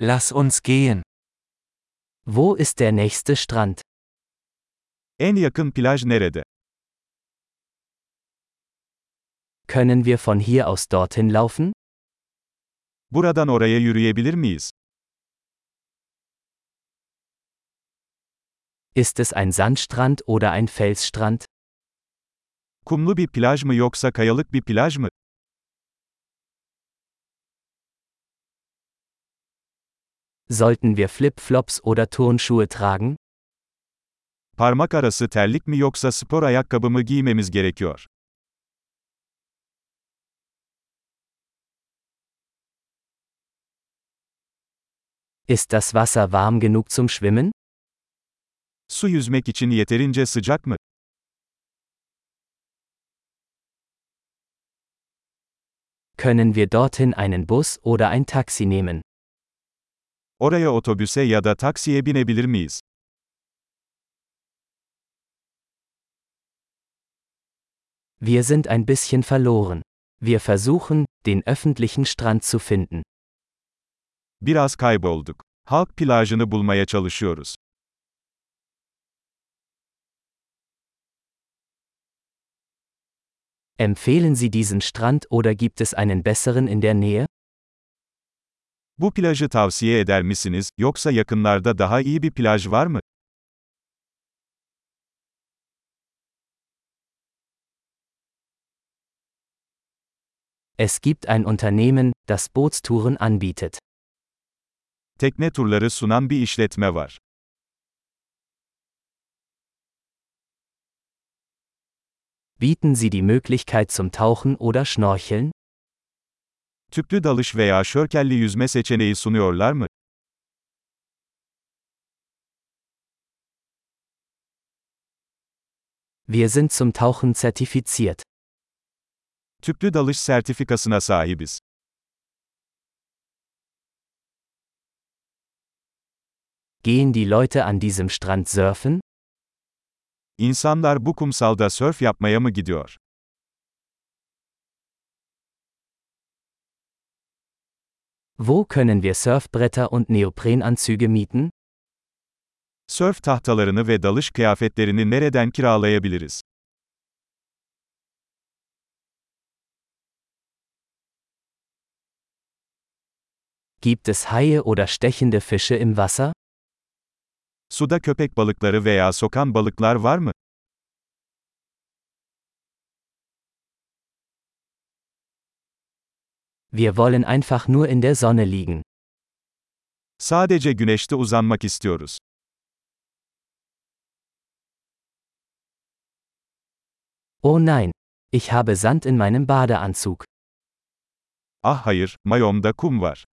Lass uns gehen. Wo ist der nächste Strand? En yakın plaj nerede? Können wir von hier aus dorthin laufen? Buradan oraya yürüyebilir miyiz? Ist es ein Sandstrand oder ein Felsstrand? Kumlu bir plaj mı yoksa kayalık bir plaj mı? Sollten wir Flip-Flops oder Turnschuhe tragen? Parmak arası terlik mi yoksa spor ayakkabı mı giymemiz gerekiyor? Ist das Wasser warm genug zum Schwimmen? Su yüzmek için yeterince sıcak mı? Können wir dorthin einen Bus oder ein Taxi nehmen? Oraya otobüse ya da taksiye binebilir miyiz? Wir sind ein bisschen verloren. Wir versuchen, den öffentlichen Strand zu finden. Biraz kaybolduk. Halk plajını bulmaya çalışıyoruz. Empfehlen Sie diesen Strand oder gibt es einen besseren in der Nähe? Bu plajı tavsiye eder misiniz, yoksa yakınlarda daha iyi bir plaj var mı? Es gibt ein Unternehmen, das Bootstouren anbietet. Tekne turları sunan bir işletme var. Bieten Sie die Möglichkeit zum Tauchen oder Schnorcheln? Tüplü dalış veya şörkelli yüzme seçeneği sunuyorlar mı? Wir sind zum Tauchen zertifiziert. Tüplü dalış sertifikasına sahibiz. Gehen die Leute an diesem Strand surfen? İnsanlar bu kumsalda sörf yapmaya mı gidiyor? Wo können wir Surfbretter und Neoprenanzüge mieten? Sörf tahtalarını ve dalış kıyafetlerini nereden kiralayabiliriz? Gibt es Haie oder stechende Fische im Wasser? Suda köpek balıkları veya sokan balıklar var mı? Wir wollen einfach nur in der Sonne liegen. Sadece güneşte uzanmak istiyoruz. Oh nein, ich habe Sand in meinem Badeanzug. Ah hayır, mayomda kum var.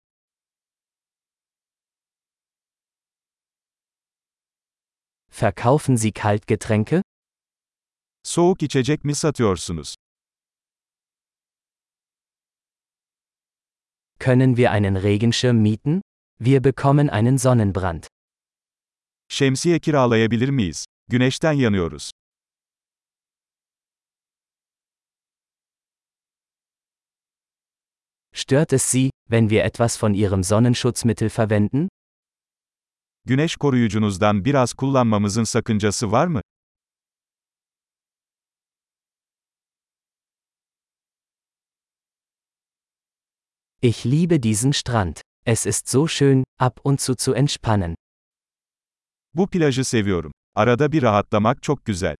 Verkaufen Sie Kaltgetränke? Soğuk içecek mi satıyorsunuz? Können wir einen Regenschirm mieten? Wir bekommen einen Sonnenbrand. Şemsiye kiralayabilir miyiz? Güneşten yanıyoruz. Stört es Sie, wenn wir etwas von Ihrem Sonnenschutzmittel verwenden? Güneş koruyucunuzdan biraz kullanmamızın sakıncası var mı? Ich liebe diesen Strand. Es ist so schön, ab und zu zu entspannen. Bu plajı seviyorum. Arada bir rahatlamak çok güzel.